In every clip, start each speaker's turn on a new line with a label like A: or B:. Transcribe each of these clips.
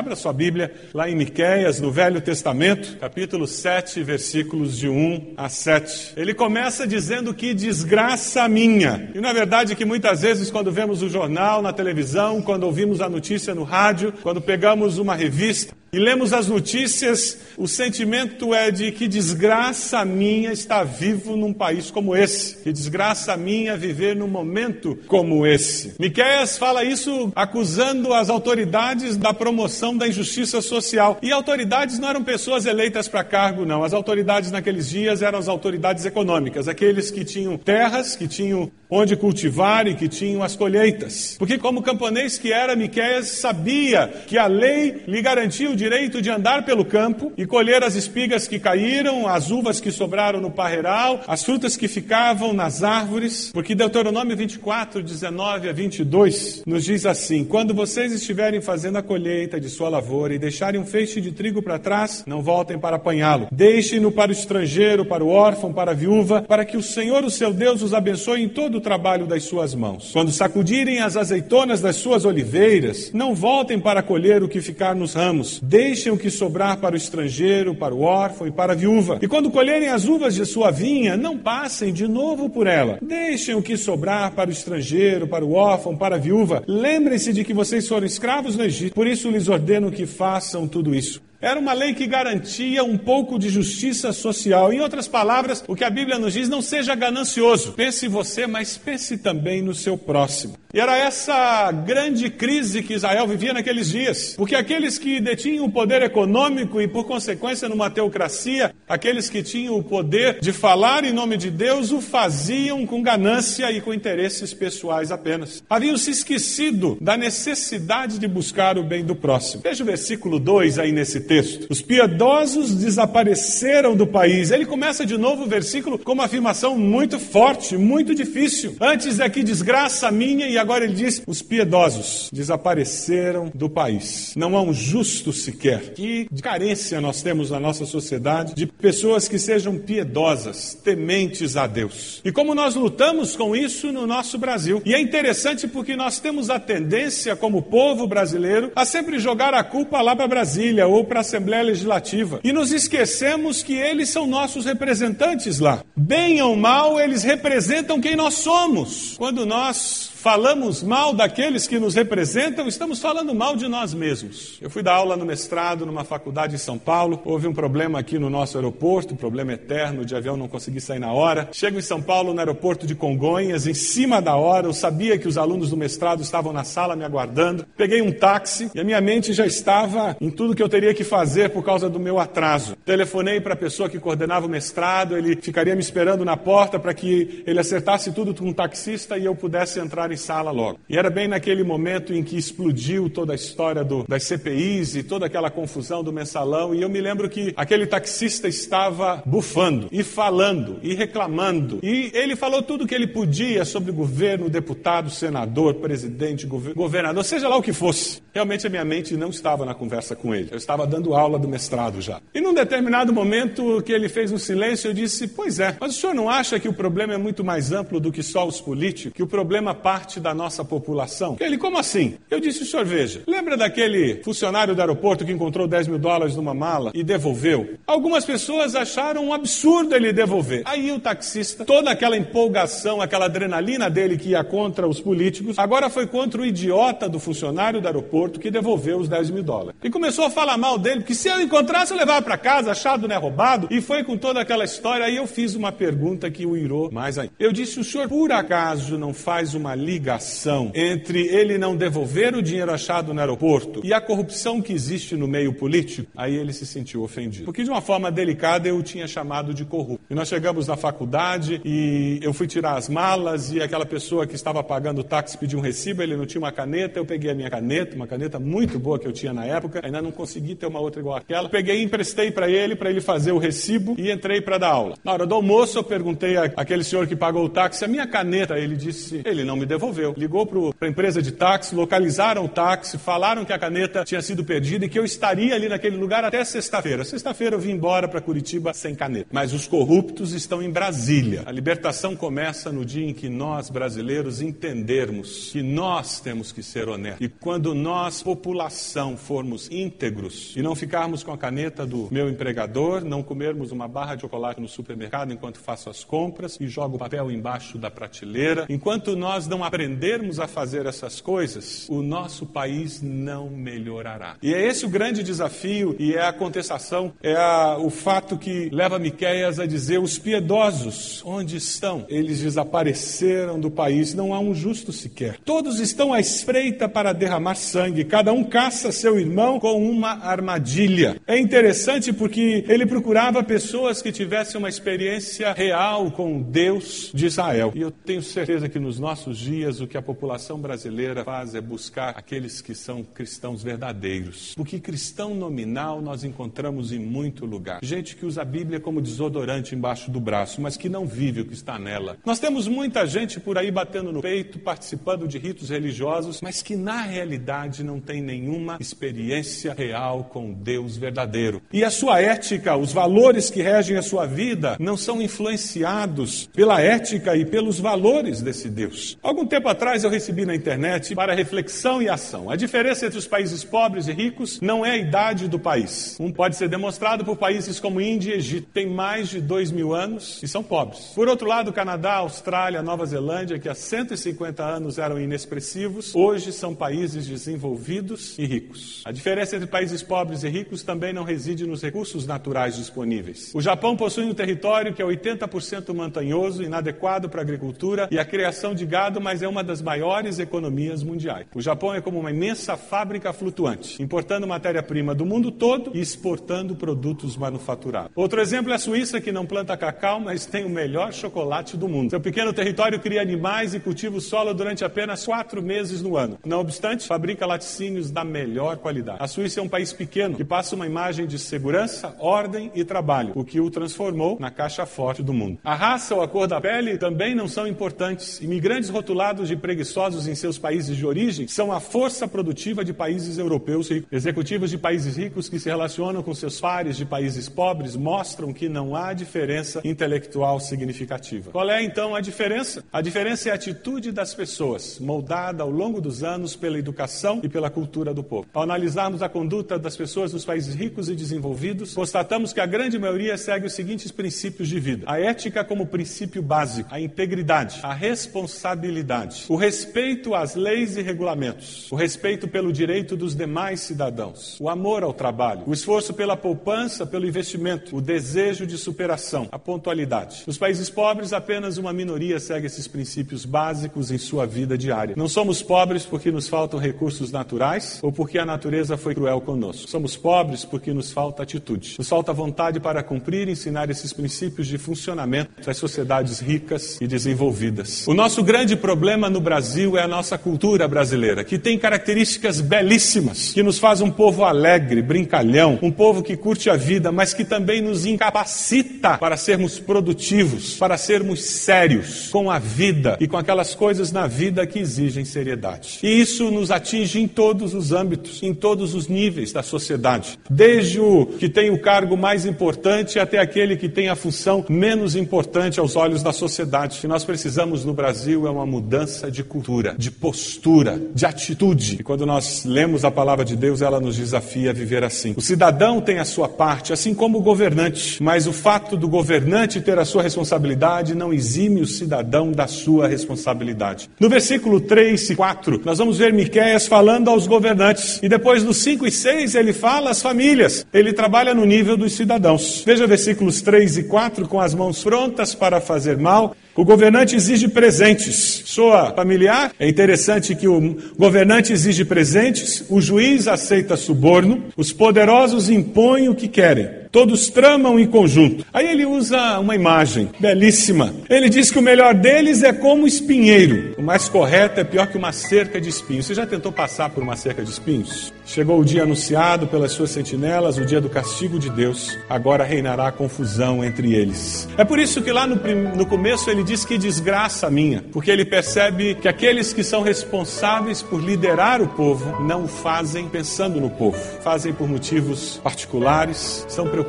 A: Abra sua Bíblia lá em Miqueias, no Velho Testamento, capítulo 7, versículos de 1 a 7. Ele começa dizendo que desgraça minha. E na verdade que muitas vezes quando vemos o jornal na televisão, quando ouvimos a notícia no rádio, quando pegamos uma revista, e lemos as notícias, o sentimento é de que desgraça minha estar vivo num país como esse, que desgraça minha viver num momento como esse. Miqueias fala isso acusando as autoridades da promoção da injustiça social. E autoridades não eram pessoas eleitas para cargo, não. As autoridades naqueles dias eram as autoridades econômicas, aqueles que tinham terras, que tinham onde cultivar e que tinham as colheitas. Porque como camponês que era, Miqueias sabia que a lei lhe garantia o direito de andar pelo campo e colher as espigas que caíram, as uvas que sobraram no parreiral, as frutas que ficavam nas árvores, porque Deuteronômio 24, 19 a 22 nos diz assim: Quando vocês estiverem fazendo a colheita de sua lavoura e deixarem um feixe de trigo para trás, não voltem para apanhá-lo. Deixem-no para o estrangeiro, para o órfão, para a viúva, para que o Senhor, o seu Deus, os abençoe em todo o trabalho das suas mãos. Quando sacudirem as azeitonas das suas oliveiras, não voltem para colher o que ficar nos ramos. Deixem o que sobrar para o estrangeiro, para o órfão e para a viúva. E quando colherem as uvas de sua vinha, não passem de novo por ela. Deixem o que sobrar para o estrangeiro, para o órfão, para a viúva. Lembrem-se de que vocês foram escravos no Egito, por isso lhes ordeno que façam tudo isso. Era uma lei que garantia um pouco de justiça social. Em outras palavras, o que a Bíblia nos diz, não seja ganancioso. Pense você, mas pense também no seu próximo. E era essa grande crise que Israel vivia naqueles dias. Porque aqueles que detinham o poder econômico e, por consequência, numa teocracia, aqueles que tinham o poder de falar em nome de Deus, o faziam com ganância e com interesses pessoais apenas. Haviam se esquecido da necessidade de buscar o bem do próximo. Veja o versículo 2 aí nesse texto. Os piedosos desapareceram do país. Ele começa de novo o versículo com uma afirmação muito forte, muito difícil. Antes é que desgraça minha, e agora ele diz: os piedosos desapareceram do país. Não há um justo sequer. Que carência nós temos na nossa sociedade de pessoas que sejam piedosas, tementes a Deus. E como nós lutamos com isso no nosso Brasil. E é interessante porque nós temos a tendência, como povo brasileiro, a sempre jogar a culpa lá para Brasília ou para Assembleia Legislativa. E nos esquecemos que eles são nossos representantes lá. Bem ou mal, eles representam quem nós somos. Quando nós falamos mal daqueles que nos representam, estamos falando mal de nós mesmos. Eu fui dar aula no mestrado numa faculdade em São Paulo, houve um problema aqui no nosso aeroporto, um problema eterno, de avião não consegui sair na hora. Chego em São Paulo, no aeroporto de Congonhas, em cima da hora, eu sabia que os alunos do mestrado estavam na sala me aguardando. Peguei um táxi e a minha mente já estava em tudo que eu teria que fazer por causa do meu atraso. Telefonei para a pessoa que coordenava o mestrado, ele ficaria me esperando na porta para que ele acertasse tudo com um taxista e eu pudesse entrar em sala logo. E era bem naquele momento em que explodiu toda a história do, das CPIs e toda aquela confusão do mensalão. E eu me lembro que aquele taxista estava bufando e falando e reclamando. E ele falou tudo o que ele podia sobre governo, deputado, senador, presidente, governador, seja lá o que fosse. Realmente a minha mente não estava na conversa com ele. Eu estava dando aula do mestrado já. E num determinado momento que ele fez um silêncio, eu disse: Pois é, mas o senhor não acha que o problema é muito mais amplo do que só os políticos? Que o problema parte parte da nossa população. Ele, como assim? Eu disse, senhor veja, lembra daquele funcionário do aeroporto que encontrou 10 mil dólares numa mala e devolveu? Algumas pessoas acharam um absurdo ele devolver. Aí o taxista, toda aquela empolgação, aquela adrenalina dele que ia contra os políticos, agora foi contra o idiota do funcionário do aeroporto que devolveu os 10 mil dólares. E começou a falar mal dele, porque se eu encontrasse, eu levava para casa, achado, né, roubado, e foi com toda aquela história. Aí eu fiz uma pergunta que o irou mais ainda. Eu disse, o senhor por acaso não faz uma liga ligação entre ele não devolver o dinheiro achado no aeroporto e a corrupção que existe no meio político, aí ele se sentiu ofendido. Porque de uma forma delicada eu o tinha chamado de corrupto. E nós chegamos na faculdade e eu fui tirar as malas e aquela pessoa que estava pagando o táxi pediu um recibo, ele não tinha uma caneta, eu peguei a minha caneta, uma caneta muito boa que eu tinha na época, ainda não consegui ter uma outra igual àquela. Peguei e emprestei para ele, para ele fazer o recibo e entrei para dar aula. Na hora do almoço eu perguntei àquele senhor que pagou o táxi, a minha caneta, ele disse, ele não me devolveu devolveu. Ligou para a empresa de táxi, localizaram o táxi, falaram que a caneta tinha sido perdida e que eu estaria ali naquele lugar até sexta-feira. Sexta-feira eu vim embora para Curitiba sem caneta. Mas os corruptos estão em Brasília. A libertação começa no dia em que nós, brasileiros, entendermos que nós temos que ser honestos. E quando nós, população, formos íntegros e não ficarmos com a caneta do meu empregador, não comermos uma barra de chocolate no supermercado enquanto faço as compras e jogo papel embaixo da prateleira, enquanto nós não aprendermos a fazer essas coisas, o nosso país não melhorará. E é esse o grande desafio e é a contestação, é a, o fato que leva Miqueias a dizer: os piedosos, onde estão? Eles desapareceram do país, não há um justo sequer. Todos estão à espreita para derramar sangue, cada um caça seu irmão com uma armadilha. É interessante porque ele procurava pessoas que tivessem uma experiência real com Deus de Israel. E eu tenho certeza que nos nossos dias o que a população brasileira faz é buscar aqueles que são cristãos verdadeiros. Porque cristão nominal nós encontramos em muito lugar. Gente que usa a Bíblia como desodorante embaixo do braço, mas que não vive o que está nela. Nós temos muita gente por aí batendo no peito, participando de ritos religiosos, mas que na realidade não tem nenhuma experiência real com Deus verdadeiro. E a sua ética, os valores que regem a sua vida, não são influenciados pela ética e pelos valores desse Deus. Tempo atrás eu recebi na internet para reflexão e ação. A diferença entre os países pobres e ricos não é a idade do país. Um pode ser demonstrado por países como Índia e Egito, tem mais de dois mil anos e são pobres. Por outro lado, Canadá, Austrália, Nova Zelândia, que há 150 anos eram inexpressivos, hoje são países desenvolvidos e ricos. A diferença entre países pobres e ricos também não reside nos recursos naturais disponíveis. O Japão possui um território que é 80% montanhoso, inadequado para a agricultura e a criação de gado, mas é uma das maiores economias mundiais. O Japão é como uma imensa fábrica flutuante, importando matéria-prima do mundo todo e exportando produtos manufaturados. Outro exemplo é a Suíça, que não planta cacau, mas tem o melhor chocolate do mundo. Seu pequeno território cria animais e cultiva o solo durante apenas quatro meses no ano. Não obstante, fabrica laticínios da melhor qualidade. A Suíça é um país pequeno que passa uma imagem de segurança, ordem e trabalho, o que o transformou na caixa forte do mundo. A raça ou a cor da pele também não são importantes. Imigrantes rotulados de preguiçosos em seus países de origem são a força produtiva de países europeus ricos. Executivos de países ricos que se relacionam com seus pares de países pobres mostram que não há diferença intelectual significativa. Qual é então a diferença? A diferença é a atitude das pessoas, moldada ao longo dos anos pela educação e pela cultura do povo. Ao analisarmos a conduta das pessoas nos países ricos e desenvolvidos, constatamos que a grande maioria segue os seguintes princípios de vida: a ética como princípio básico, a integridade, a responsabilidade, o respeito às leis e regulamentos, o respeito pelo direito dos demais cidadãos, o amor ao trabalho, o esforço pela poupança, pelo investimento, o desejo de superação, a pontualidade. Nos países pobres, apenas uma minoria segue esses princípios básicos em sua vida diária. Não somos pobres porque nos faltam recursos naturais ou porque a natureza foi cruel conosco. Somos pobres porque nos falta atitude, nos falta vontade para cumprir e ensinar esses princípios de funcionamento às sociedades ricas e desenvolvidas. O nosso grande problema no Brasil é a nossa cultura brasileira, que tem características belíssimas, que nos faz um povo alegre, brincalhão, um povo que curte a vida, mas que também nos incapacita para sermos produtivos, para sermos sérios com a vida e com aquelas coisas na vida que exigem seriedade. E isso nos atinge em todos os âmbitos, em todos os níveis da sociedade, desde o que tem o cargo mais importante até aquele que tem a função menos importante aos olhos da sociedade. O que nós precisamos no Brasil é uma mudança de cultura, de postura, de atitude. E quando nós lemos a palavra de Deus, ela nos desafia a viver assim. O cidadão tem a sua parte, assim como o governante, mas o fato do governante ter a sua responsabilidade não exime o cidadão da sua responsabilidade. No versículo 3 e 4, nós vamos ver Miqueias falando aos governantes, e depois no 5 e 6 ele fala às famílias. Ele trabalha no nível dos cidadãos. Veja versículos 3 e 4 com as mãos prontas para fazer mal. O governante exige presentes. Soa familiar? É interessante que o governante exige presentes, o juiz aceita suborno, os poderosos impõem o que querem. Todos tramam em conjunto. Aí ele usa uma imagem belíssima. Ele diz que o melhor deles é como espinheiro. O mais correto é pior que uma cerca de espinhos. Você já tentou passar por uma cerca de espinhos? Chegou o dia anunciado pelas suas sentinelas, o dia do castigo de Deus. Agora reinará confusão entre eles. É por isso que lá no, no começo ele diz que desgraça minha, porque ele percebe que aqueles que são responsáveis por liderar o povo não o fazem pensando no povo, fazem por motivos particulares, são preocupados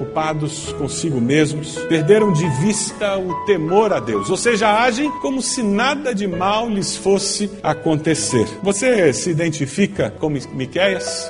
A: consigo mesmos, perderam de vista o temor a Deus, ou seja, agem como se nada de mal lhes fosse acontecer. Você se identifica com Miqueias?